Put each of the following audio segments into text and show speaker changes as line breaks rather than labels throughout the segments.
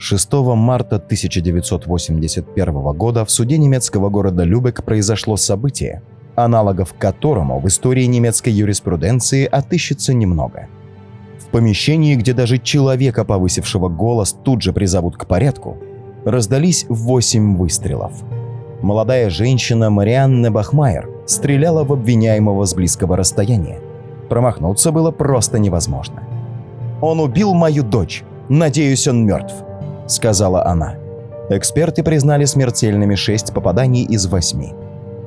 6 марта 1981 года в суде немецкого города Любек произошло событие, аналогов которому в истории немецкой юриспруденции отыщется немного. В помещении, где даже человека, повысившего голос, тут же призовут к порядку, раздались восемь выстрелов. Молодая женщина Марианна Бахмайер стреляла в обвиняемого с близкого расстояния. Промахнуться было просто невозможно. «Он убил мою дочь. Надеюсь, он мертв», — сказала она. Эксперты признали смертельными шесть попаданий из восьми.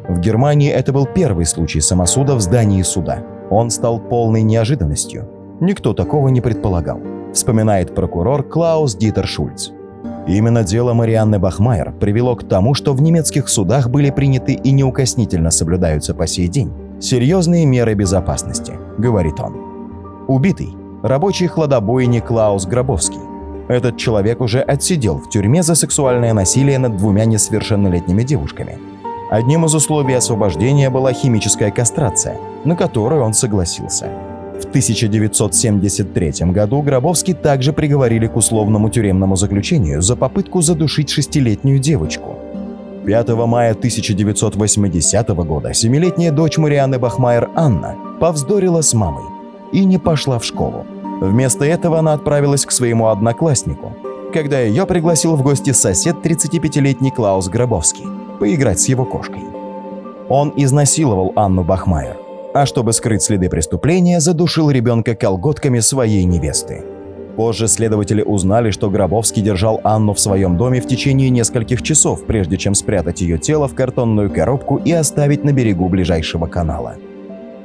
В Германии это был первый случай самосуда в здании суда. Он стал полной неожиданностью. Никто такого не предполагал, вспоминает прокурор Клаус Дитер Шульц. Именно дело Марианны Бахмайер привело к тому, что в немецких судах были приняты и неукоснительно соблюдаются по сей день серьезные меры безопасности, говорит он. Убитый – рабочий хладобойник Клаус Гробовский. Этот человек уже отсидел в тюрьме за сексуальное насилие над двумя несовершеннолетними девушками – Одним из условий освобождения была химическая кастрация, на которую он согласился. В 1973 году Гробовский также приговорили к условному тюремному заключению за попытку задушить шестилетнюю девочку. 5 мая 1980 года семилетняя дочь Марианы Бахмайер Анна повздорила с мамой и не пошла в школу. Вместо этого она отправилась к своему однокласснику, когда ее пригласил в гости сосед 35-летний Клаус Гробовский поиграть с его кошкой. Он изнасиловал Анну Бахмайер, а чтобы скрыть следы преступления, задушил ребенка колготками своей невесты. Позже следователи узнали, что Гробовский держал Анну в своем доме в течение нескольких часов, прежде чем спрятать ее тело в картонную коробку и оставить на берегу ближайшего канала.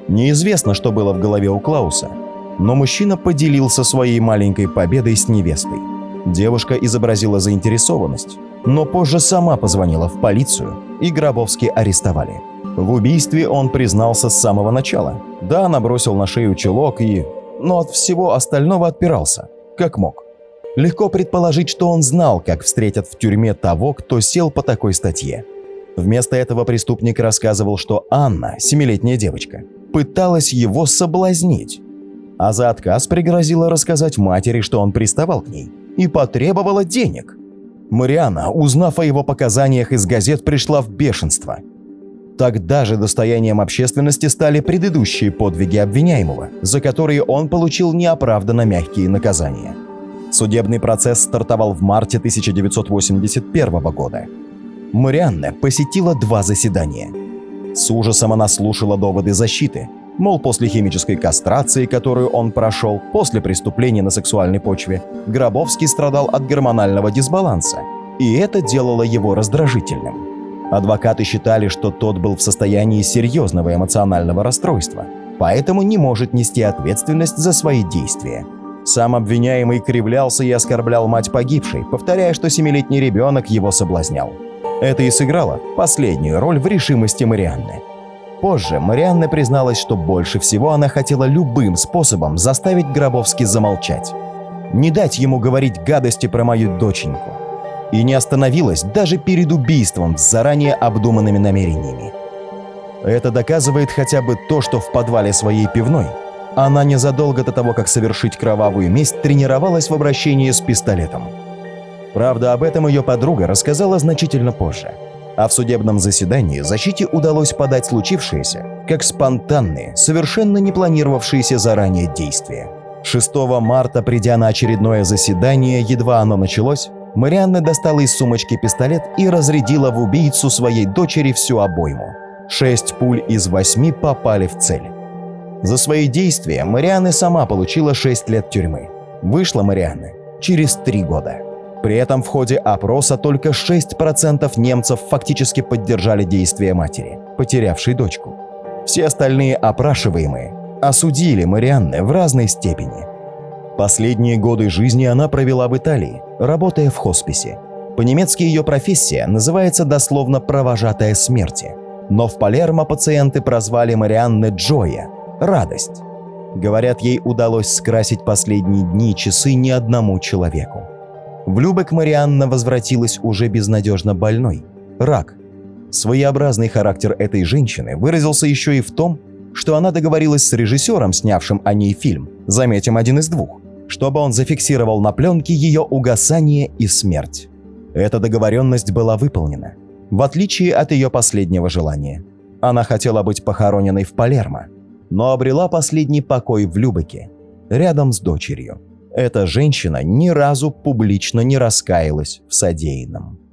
Неизвестно, что было в голове у Клауса, но мужчина поделился своей маленькой победой с невестой. Девушка изобразила заинтересованность, но позже сама позвонила в полицию, и Гробовский арестовали. В убийстве он признался с самого начала. Да, набросил на шею чулок и... Но от всего остального отпирался, как мог. Легко предположить, что он знал, как встретят в тюрьме того, кто сел по такой статье. Вместо этого преступник рассказывал, что Анна, семилетняя девочка, пыталась его соблазнить. А за отказ пригрозила рассказать матери, что он приставал к ней, и потребовала денег – Мариана, узнав о его показаниях из газет, пришла в бешенство. Тогда же достоянием общественности стали предыдущие подвиги обвиняемого, за которые он получил неоправданно мягкие наказания. Судебный процесс стартовал в марте 1981 года. Марианна посетила два заседания. С ужасом она слушала доводы защиты, Мол, после химической кастрации, которую он прошел после преступления на сексуальной почве, Гробовский страдал от гормонального дисбаланса, и это делало его раздражительным. Адвокаты считали, что тот был в состоянии серьезного эмоционального расстройства, поэтому не может нести ответственность за свои действия. Сам обвиняемый кривлялся и оскорблял мать погибшей, повторяя, что семилетний ребенок его соблазнял. Это и сыграло последнюю роль в решимости Марианны – Позже Марианна призналась, что больше всего она хотела любым способом заставить Гробовский замолчать. Не дать ему говорить гадости про мою доченьку. И не остановилась даже перед убийством с заранее обдуманными намерениями. Это доказывает хотя бы то, что в подвале своей пивной она незадолго до того, как совершить кровавую месть, тренировалась в обращении с пистолетом. Правда, об этом ее подруга рассказала значительно позже – а в судебном заседании защите удалось подать случившееся как спонтанные, совершенно не планировавшиеся заранее действия. 6 марта, придя на очередное заседание, едва оно началось, Марианна достала из сумочки пистолет и разрядила в убийцу своей дочери всю обойму. Шесть пуль из восьми попали в цель. За свои действия Марианна сама получила 6 лет тюрьмы. Вышла Марианна через три года. При этом в ходе опроса только 6% немцев фактически поддержали действия матери, потерявшей дочку. Все остальные опрашиваемые осудили Марианны в разной степени. Последние годы жизни она провела в Италии, работая в хосписе. По-немецки ее профессия называется дословно «провожатая смерти». Но в Палермо пациенты прозвали Марианны Джоя – «радость». Говорят, ей удалось скрасить последние дни и часы ни одному человеку. В Любек Марианна возвратилась уже безнадежно больной. Рак. Своеобразный характер этой женщины выразился еще и в том, что она договорилась с режиссером, снявшим о ней фильм, заметим один из двух, чтобы он зафиксировал на пленке ее угасание и смерть. Эта договоренность была выполнена, в отличие от ее последнего желания. Она хотела быть похороненной в Палермо, но обрела последний покой в Любеке, рядом с дочерью. Эта женщина ни разу публично не раскаялась в содеянном.